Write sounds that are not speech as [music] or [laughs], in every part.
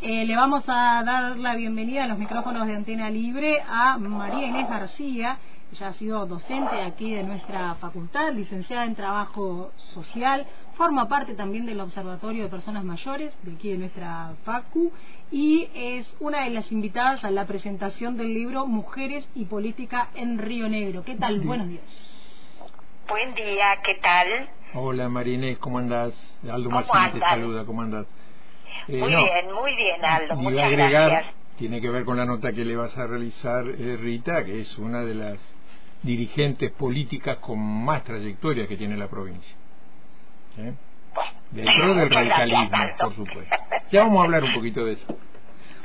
eh, le vamos a dar la bienvenida a los micrófonos de Antena Libre a María Inés García. Ella ha sido docente aquí de nuestra facultad, licenciada en Trabajo Social, forma parte también del Observatorio de Personas Mayores de aquí de nuestra FACU y es una de las invitadas a la presentación del libro Mujeres y Política en Río Negro. ¿Qué tal? Buenos días. Buen día, ¿qué tal? Hola Marinés, ¿cómo andás? Aldo Marcini te saluda, ¿cómo andás? Eh, muy bien, muy bien Aldo, muchas agregar, gracias. Tiene que ver con la nota que le vas a realizar eh, Rita, que es una de las dirigentes políticas con más trayectoria que tiene la provincia. Dentro del [laughs] radicalismo, por supuesto. Ya vamos a hablar un poquito de eso.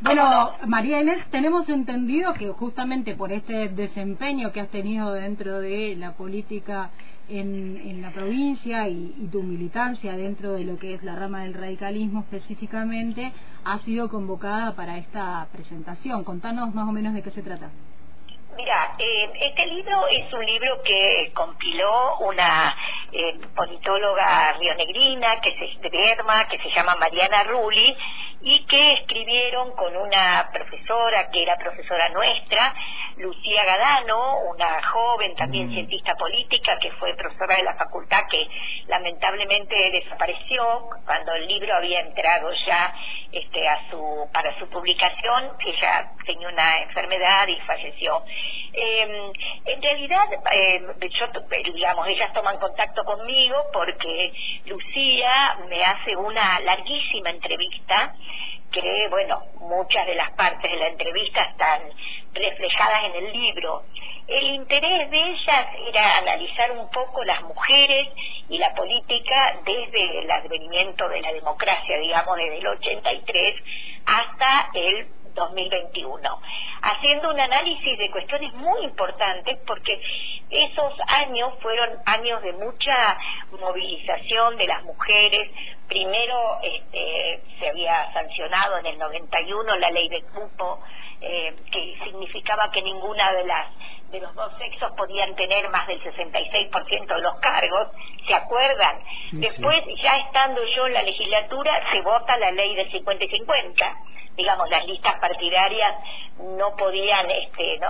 Bueno, María Inés, tenemos entendido que justamente por este desempeño que has tenido dentro de la política en, la provincia y, y, tu militancia dentro de lo que es la rama del radicalismo específicamente, has sido convocada para esta presentación. Contanos más o menos de qué se trata. Mira, eh, este libro es un libro que compiló una eh, politóloga rionegrina que se, de Berma, que se llama Mariana Rulli, y que escribieron con una profesora que era profesora nuestra, Lucía Gadano, una joven también mm. cientista política que fue profesora de la facultad que lamentablemente desapareció cuando el libro había entrado ya este, a su, para su publicación, ella tenía una enfermedad y falleció. Eh, en realidad, eh, yo, digamos, ellas toman contacto conmigo porque Lucía me hace una larguísima entrevista que, bueno, muchas de las partes de la entrevista están reflejadas en el libro. El interés de ellas era analizar un poco las mujeres y la política desde el advenimiento de la democracia, digamos, desde el 83 hasta el 2021, haciendo un análisis de cuestiones muy importantes porque esos años fueron años de mucha movilización de las mujeres. Primero este, se había sancionado en el 91 la ley de cupo, eh, que significaba que ninguna de las de los dos sexos podían tener más del 66% de los cargos, ¿se acuerdan? Después, ya estando yo en la legislatura, se vota la ley del 50 y 50 digamos, las listas partidarias no podían, este, no,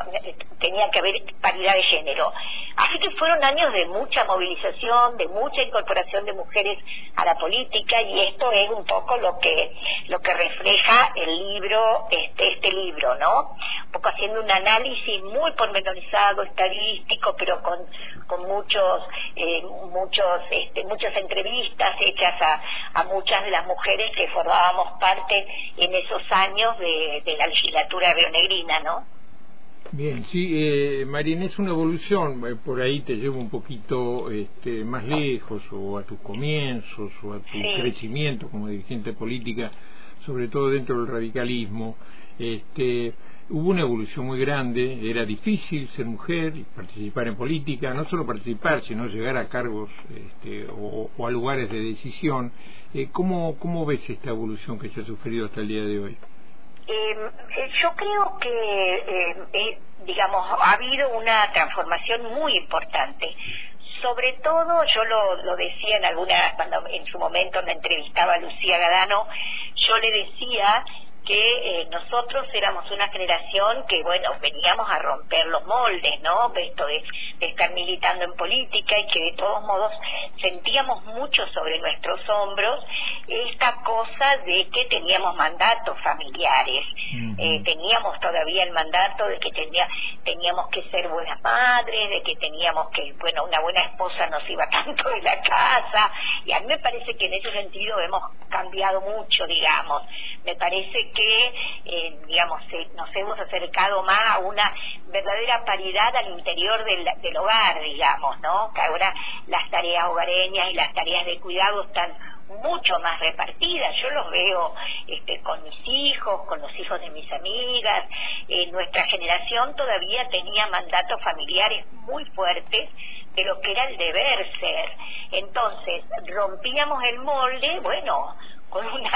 tenía que haber paridad de género. Así que fueron años de mucha movilización, de mucha incorporación de mujeres a la política y esto es un poco lo que lo que refleja el libro, este, este libro, ¿no? Un poco haciendo un análisis muy pormenorizado, estadístico, pero con, con muchos, eh, muchos, este, muchas entrevistas hechas a, a muchas de las mujeres que formábamos parte en esos años años de, la legislatura rionegrina, ¿no? Bien, sí, eh, Marín, es una evolución, eh, por ahí te llevo un poquito este, más lejos, o a tus comienzos, o a tu crecimiento como dirigente política, sobre todo dentro del radicalismo. Este, hubo una evolución muy grande, era difícil ser mujer y participar en política, no solo participar, sino llegar a cargos este, o, a lugares de decisión. Eh, ¿cómo, ¿Cómo ves esta evolución que se ha sufrido hasta el día de hoy? Em, eh, yo creo que, em, eh, digamos, ha habido una transformación muy importante. Sobre todo, yo lo, lo decía en alguna, cuando en su momento me entrevistaba Lucía Gadano, yo le decía que eh, nosotros éramos una generación que, bueno, veníamos a romper los moldes, ¿no? Esto de, estar militando en política y que de todos modos sentíamos mucho sobre nuestros hombros esta cosa de que teníamos mandatos familiares, eh, teníamos todavía el mandato de que tenía, teníamos que ser buenas madres, de que teníamos que, bueno, una buena esposa nos iba [laughs] tanto de la casa, y a mí me parece que en ese sentido hemos cambiado mucho, digamos, me parece que eh, digamos, nos hemos acercado más a una verdadera paridad al interior del, del hogar, digamos, ¿no? Que ahora las tareas hogareñas y las tareas de cuidado están mucho más repartidas. Yo los veo este, con mis hijos, con los hijos de mis amigas. Eh, nuestra generación todavía tenía mandatos familiares muy fuertes de lo que era el deber ser. Entonces, rompíamos el molde, bueno, con una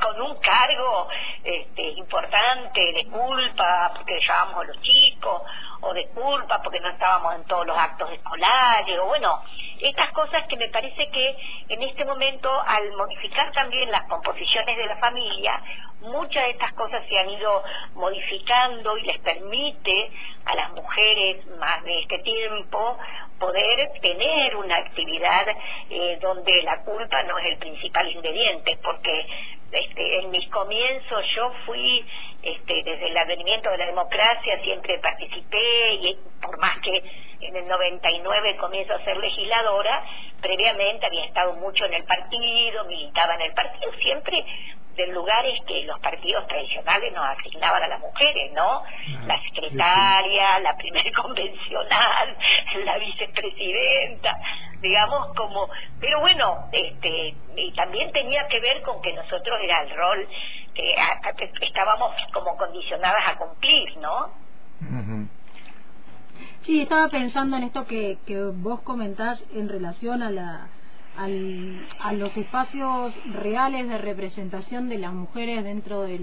con un cargo este, importante de culpa porque llevábamos a los chicos o de culpa porque no estábamos en todos los actos escolares, o bueno, estas cosas que me parece que en este momento, al modificar también las composiciones de la familia, muchas de estas cosas se han ido modificando y les permite a las mujeres más de este tiempo poder tener una actividad eh, donde la culpa no es el principal ingrediente, porque este, en mis comienzos yo fui, este, desde el advenimiento de la democracia, siempre participé y por más que en el 99 comienzo a ser legisladora, previamente había estado mucho en el partido, militaba en el partido, siempre de lugares que los partidos tradicionales nos asignaban a las mujeres, ¿no? La secretaria, la primer [laughs] convencional, la vicepresidenta, digamos como, pero bueno, este, y también tenía que ver con que nosotros era el rol que estábamos como condicionadas a cumplir, ¿no? Sí, estaba pensando en esto que, que vos comentás en relación a la a los espacios reales de representación de las mujeres dentro de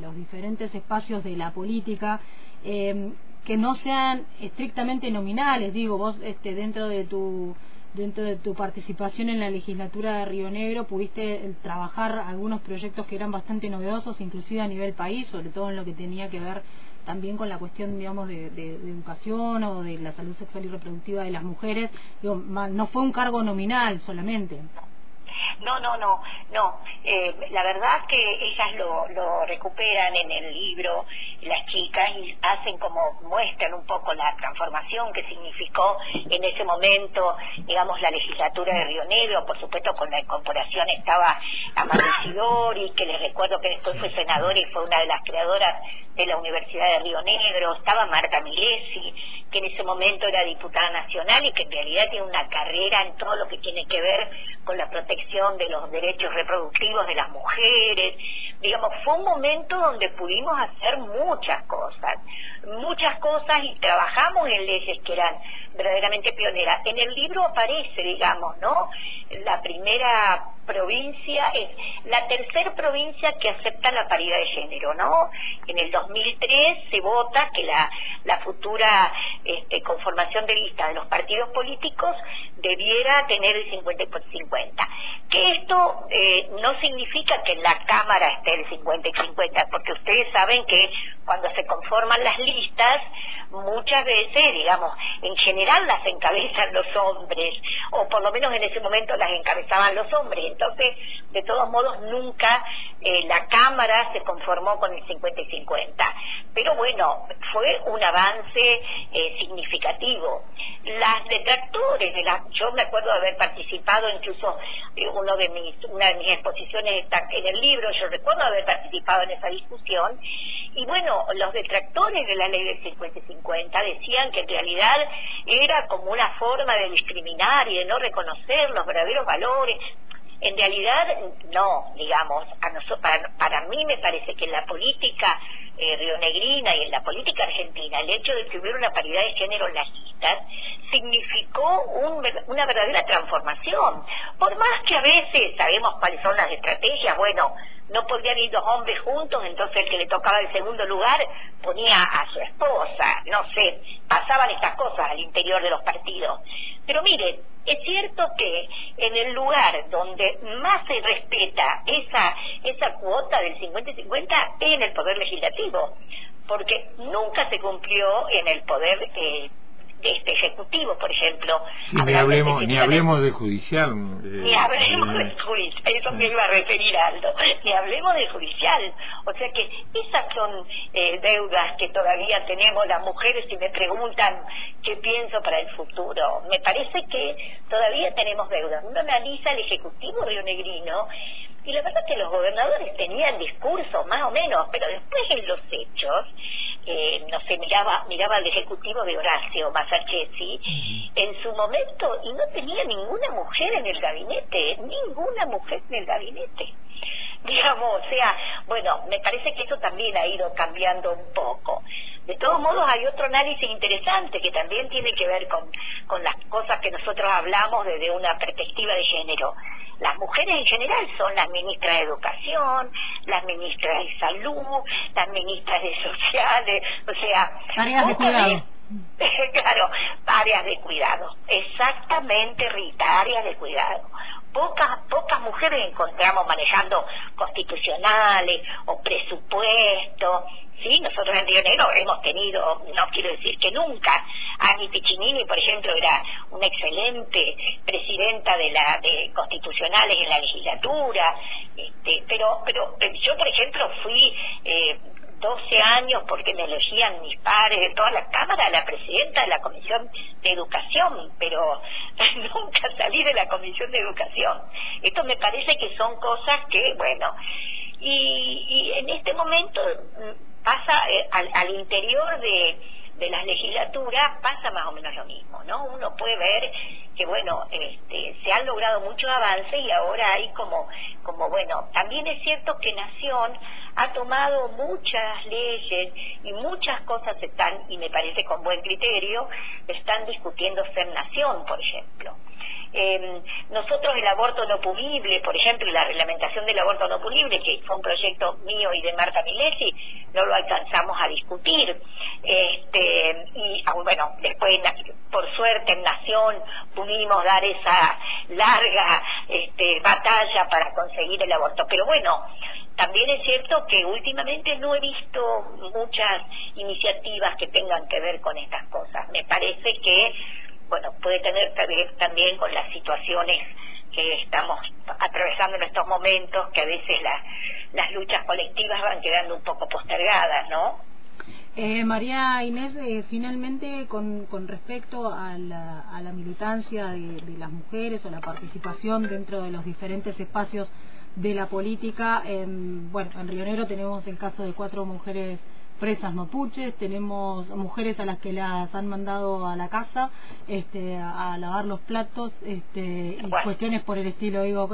los diferentes espacios de la política, eh, que no sean estrictamente nominales, digo, vos este, dentro de tu dentro de tu participación en la legislatura de Río Negro pudiste eh, trabajar algunos proyectos que eran bastante novedosos, inclusive a nivel país, sobre todo en lo que tenía que ver también con la cuestión, digamos, de, educación o de la salud sexual y reproductiva de las mujeres. no fue un cargo nominal solamente. No, no, no, no. Eh, la verdad que ellas lo, lo recuperan en el libro, las chicas, y hacen como muestran un poco la transformación que significó en ese momento, digamos, la legislatura de Río Negro. Por supuesto, con la incorporación estaba y que les recuerdo que después fue senadora y fue una de las creadoras de la Universidad de Río Negro. Estaba Marta Milesi, que en ese momento era diputada nacional y que en realidad tiene una carrera en todo lo que tiene que ver con la protección de los derechos reproductivos de las mujeres. Digamos, fue un momento donde pudimos hacer muchas cosas, muchas cosas y trabajamos en leyes que eran verdaderamente pioneras. En el libro aparece, digamos, ¿no? La primera provincia es la tercera provincia que acepta la paridad de género, ¿no? En el 2003 se vota que la, la futura este, conformación de lista de los partidos políticos debiera tener el 50 por 50. Que esto eh, no significa que en la Cámara esté el 50 y 50, porque ustedes saben que cuando se conforman las listas, muchas veces, digamos, en general las encabezan los hombres, o por lo menos en ese momento las encabezaban los hombres. Entonces, de todos modos, nunca eh, la Cámara se conformó con el 50 y 50. Pero bueno, fue un avance eh, significativo. Las detractores, de la, yo me acuerdo de haber participado incluso eh, uno de mis, una de mis exposiciones está en el libro, yo recuerdo haber participado en esa discusión, y bueno, los detractores de la ley del 50 y 50 decían que en realidad era como una forma de discriminar y de no reconocer los verdaderos valores. En realidad, no, digamos, a para, mí me parece que en la política eh, rionegrina y en la política argentina, el hecho de que hubiera una paridad de género en significó una verdadera transformación. Por más que a veces sabemos cuáles son las estrategias, bueno, no podían ir dos hombres juntos, entonces el que le tocaba el segundo lugar ponía a su esposa, no sé, pasaban estas cosas al interior de los partidos. Pero mire, es cierto que en el lugar donde más se respeta esa, esa cuota del 50-50 es en el poder legislativo, porque nunca se cumplió en el poder eh, este ejecutivo, por ejemplo. ni hablemos, ni hablemos de judicial. Eh, ni hablemos eh, de judicial, eso me iba a referir Aldo, ni hablemos de judicial. O sea que esas son eh, deudas que todavía tenemos las mujeres y me preguntan qué pienso para el futuro. Me parece que todavía tenemos deudas. Uno analiza el ejecutivo rionegrino y la verdad es que los gobernadores tenían discursos más o menos, pero después en los hechos eh, no sé, miraba, miraba al ejecutivo de Horacio Masachesi en su momento y no tenía ninguna mujer en el gabinete, ninguna mujer en el gabinete. Digamos, o sea, bueno, me parece que eso también ha ido cambiando un poco. De todos modos, hay otro análisis interesante que también tiene que ver con, con las cosas que nosotros hablamos desde una perspectiva de género. Las mujeres en general son las ministras de Educación, las ministras de Salud, las ministras de Sociales, o sea... Tareas de cuidado. [laughs] claro, áreas de cuidado. Exactamente, Rita, áreas de cuidado. Pocas, pocas mujeres encontramos manejando constitucionales o presupuestos. Sí, nosotros en Río Negro hemos tenido, no quiero decir que nunca, Ani Piccinini, por ejemplo, era una excelente presidenta de la de constitucionales en la legislatura, este, pero pero eh, yo, por ejemplo, fui eh, 12 años porque me elegían mis padres de toda la Cámara, la presidenta de la Comisión de Educación, pero [laughs] nunca salí de la Comisión de Educación. Esto me parece que son cosas que, bueno, y, y en este momento mm, pasa eh, al, al interior de, de las legislaturas pasa más o menos lo mismo, ¿no? Uno puede ver que, bueno, este, se han logrado muchos avances y ahora hay como, como, bueno, también es cierto que Nación ha tomado muchas leyes y muchas cosas están, y me parece con buen criterio, están discutiendo ser nación, por ejemplo. Eh, nosotros el aborto no punible, por ejemplo, la reglamentación del aborto no punible, que fue un proyecto mío y de Marta Milesi, no lo alcanzamos a discutir. Este, y ah, bueno, después, por suerte, en Nación pudimos dar esa larga este, batalla para conseguir el aborto. Pero bueno, también es cierto que últimamente no he visto muchas iniciativas que tengan que ver con estas cosas. Me parece que, bueno, puede tener que también con las situaciones que estamos atravesando en estos momentos, que a veces las luchas colectivas van quedando un poco postergadas, ¿no? Eh, María Inés, eh, finalmente con, con respecto a la, a la militancia de, las mujeres o la participación dentro de los diferentes espacios de la política. En, bueno, en Río Negro tenemos el caso de cuatro mujeres presas mapuches, tenemos mujeres a las que las han mandado a la casa este, a, lavar los platos este, y cuestiones por el estilo. Digo,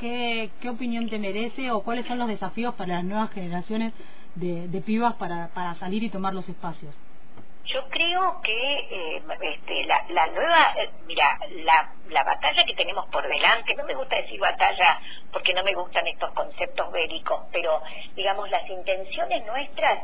¿qué, ¿qué opinión te merece o cuáles son los desafíos para las nuevas generaciones de, de pibas para, para salir y tomar los espacios? Yo creo que eh, este, la, la, nueva, eh, mira, la, la batalla que tenemos por delante, no me gusta decir batalla porque no me gustan estos conceptos bélicos, pero digamos las intenciones nuestras,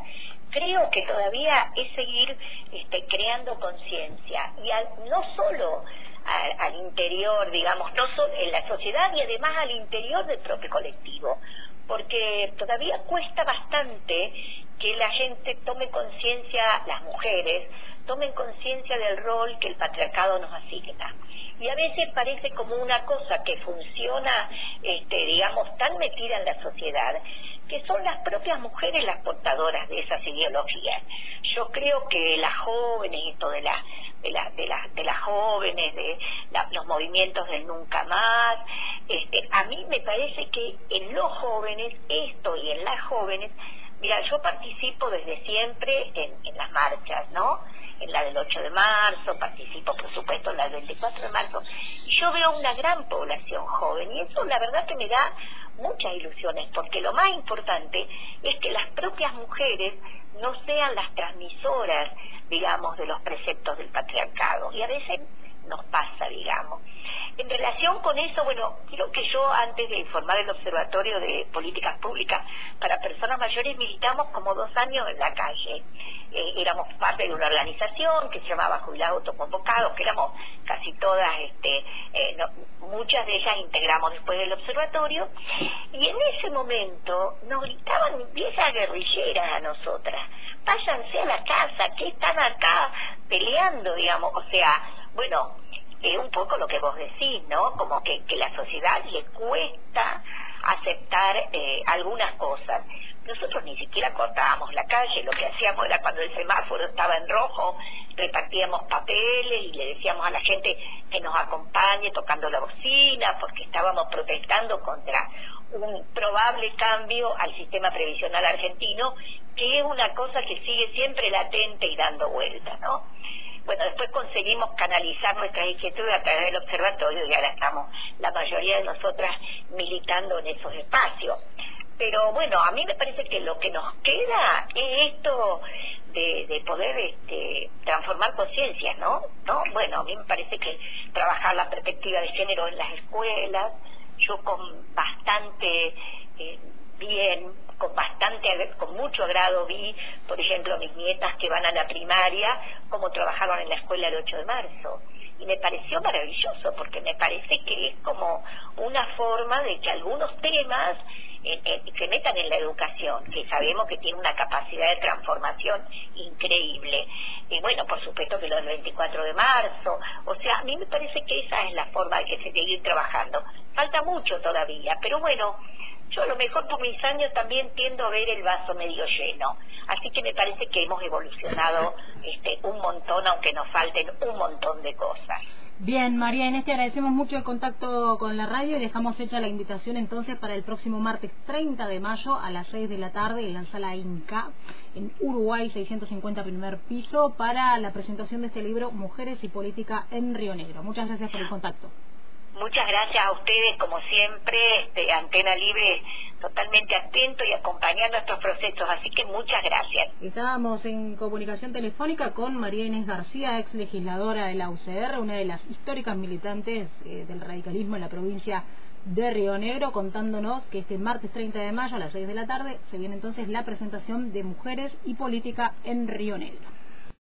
creo que todavía es seguir este, creando conciencia. Y al, no solo al, al, interior, digamos, no solo en la sociedad y además al interior del propio colectivo, porque todavía cuesta bastante que la gente tome conciencia, las mujeres, tomen conciencia del rol que el patriarcado nos asigna. Y a veces parece como una cosa que funciona, este, digamos, tan metida en la sociedad, que son las propias mujeres las portadoras de esas ideologías. Yo creo que las jóvenes, esto de, la, de, la, de, la, de las jóvenes, de los movimientos del nunca más, este, a mí me parece que en los jóvenes, esto y en las jóvenes, Mira, yo participo desde siempre en las marchas, ¿no? En la del 8 de marzo, participo por supuesto en la del 24 de marzo, y yo veo una gran población joven, y eso la verdad que me da muchas ilusiones, porque lo más importante es que las propias mujeres no sean las transmisoras, digamos, de los preceptos del patriarcado, y a veces nos pasa, digamos. En relación con eso, bueno, creo que yo antes de informar el Observatorio de Políticas Públicas para Personas Mayores militamos como dos años en la calle. Eh, éramos parte de una organización que se llamaba Jubilados Autoconvocados, que éramos casi todas, este, eh, muchas de ellas integramos después del observatorio, y en ese momento nos gritaban viejas guerrilleras a nosotras, váyanse a la casa, que están acá peleando, digamos, o sea, bueno, es un poco lo que vos decís, ¿no? Como que, la sociedad le cuesta aceptar eh, algunas cosas. Nosotros ni siquiera cortábamos la calle, lo que hacíamos era cuando el semáforo estaba en rojo, repartíamos papeles y le decíamos a la gente que nos acompañe tocando la bocina, porque estábamos protestando contra un probable cambio al sistema previsional argentino, que es una cosa que sigue siempre latente y dando vuelta, ¿no? Bueno, después conseguimos canalizar nuestras inquietudes a través del observatorio y ahora estamos la mayoría de nosotras militando en esos espacios. Pero bueno, a mí me parece que lo que nos queda es esto de, de poder este, transformar conciencias, ¿no? ¿no? Bueno, a mí me parece que trabajar la perspectiva de género en las escuelas, yo con bastante... Eh, bien, con bastante, con mucho agrado vi, por ejemplo, mis nietas que van a la primaria, cómo trabajaron en la escuela el 8 de marzo. Y me pareció maravilloso, porque me parece que es como una forma de que algunos temas se metan en la educación, que sabemos que tiene una capacidad de transformación increíble. Y bueno, por supuesto que lo del 24 de marzo, o sea, a mí me parece que esa es la forma de que se seguir trabajando. Falta mucho todavía, pero bueno, yo a lo mejor por mis años también tiendo a ver el vaso medio lleno. Así que me parece que hemos evolucionado este, un montón, aunque nos falten un montón de cosas. Bien, María Inés, te agradecemos mucho el contacto con la radio y dejamos hecha la invitación entonces para el próximo martes 30 de mayo a las 6 de la tarde en la sala Inca, en Uruguay 650 primer piso, para la presentación de este libro Mujeres y Política en Río Negro. Muchas gracias por el contacto. Muchas gracias a ustedes, como siempre, de Antena Libre, totalmente atento y acompañando estos procesos, así que muchas gracias. Estábamos en comunicación telefónica con María Inés García, ex legisladora de la UCR, una de las históricas militantes eh, del radicalismo en la provincia de Río Negro, contándonos que este martes 30 de mayo a las 6 de la tarde se viene entonces la presentación de Mujeres y Política en Río Negro.